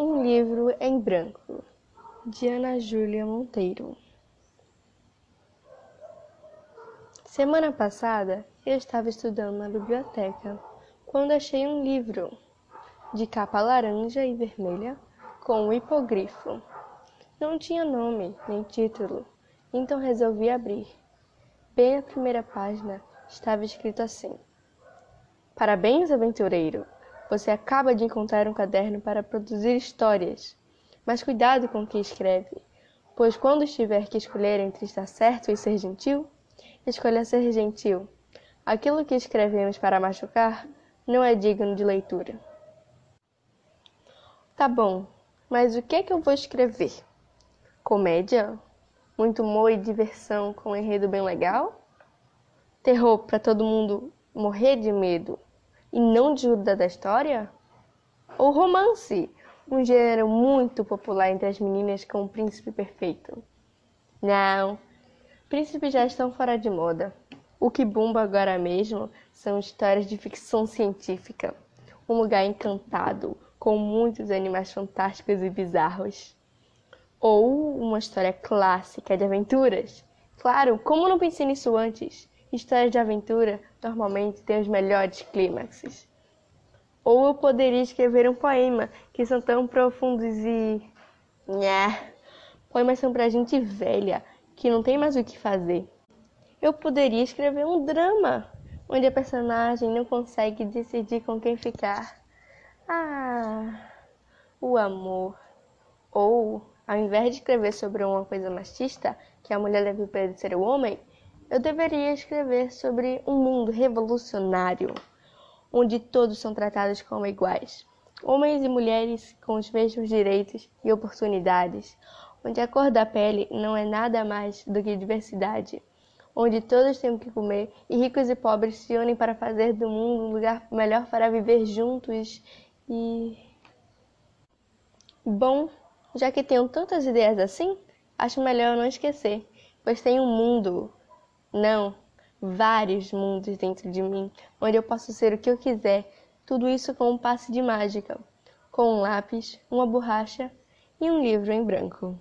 Um livro em branco, de Ana Júlia Monteiro. Semana passada eu estava estudando na biblioteca quando achei um livro de capa laranja e vermelha com um hipogrifo. Não tinha nome nem título, então resolvi abrir. Bem na primeira página estava escrito assim: Parabéns, aventureiro! Você acaba de encontrar um caderno para produzir histórias. Mas cuidado com o que escreve, pois quando estiver que escolher entre estar certo e ser gentil, escolha ser gentil. Aquilo que escrevemos para machucar não é digno de leitura. Tá bom, mas o que é que eu vou escrever? Comédia? Muito humor e diversão com um enredo bem legal? Terror para todo mundo morrer de medo e não de Judas da história? Ou romance, um gênero muito popular entre as meninas com o príncipe perfeito? Não, príncipes já estão fora de moda. O que bomba agora mesmo são histórias de ficção científica. Um lugar encantado, com muitos animais fantásticos e bizarros. Ou uma história clássica de aventuras. Claro, como não pensei nisso antes? Histórias de aventura normalmente têm os melhores clímaxes. Ou eu poderia escrever um poema, que são tão profundos e. Nha. Poemas são pra gente velha, que não tem mais o que fazer. Eu poderia escrever um drama, onde a personagem não consegue decidir com quem ficar. Ah, o amor. Ou, ao invés de escrever sobre uma coisa machista, que a mulher deve obedecer ao homem, eu deveria escrever sobre um mundo revolucionário, onde todos são tratados como iguais. Homens e mulheres com os mesmos direitos e oportunidades, onde a cor da pele não é nada mais do que diversidade, onde todos têm o que comer e ricos e pobres se unem para fazer do mundo um lugar melhor para viver juntos e. Bom, já que tenho tantas ideias assim, acho melhor eu não esquecer, pois tem um mundo não, vários mundos dentro de mim, onde eu posso ser o que eu quiser, tudo isso com um passe de mágica, com um lápis, uma borracha e um livro em branco.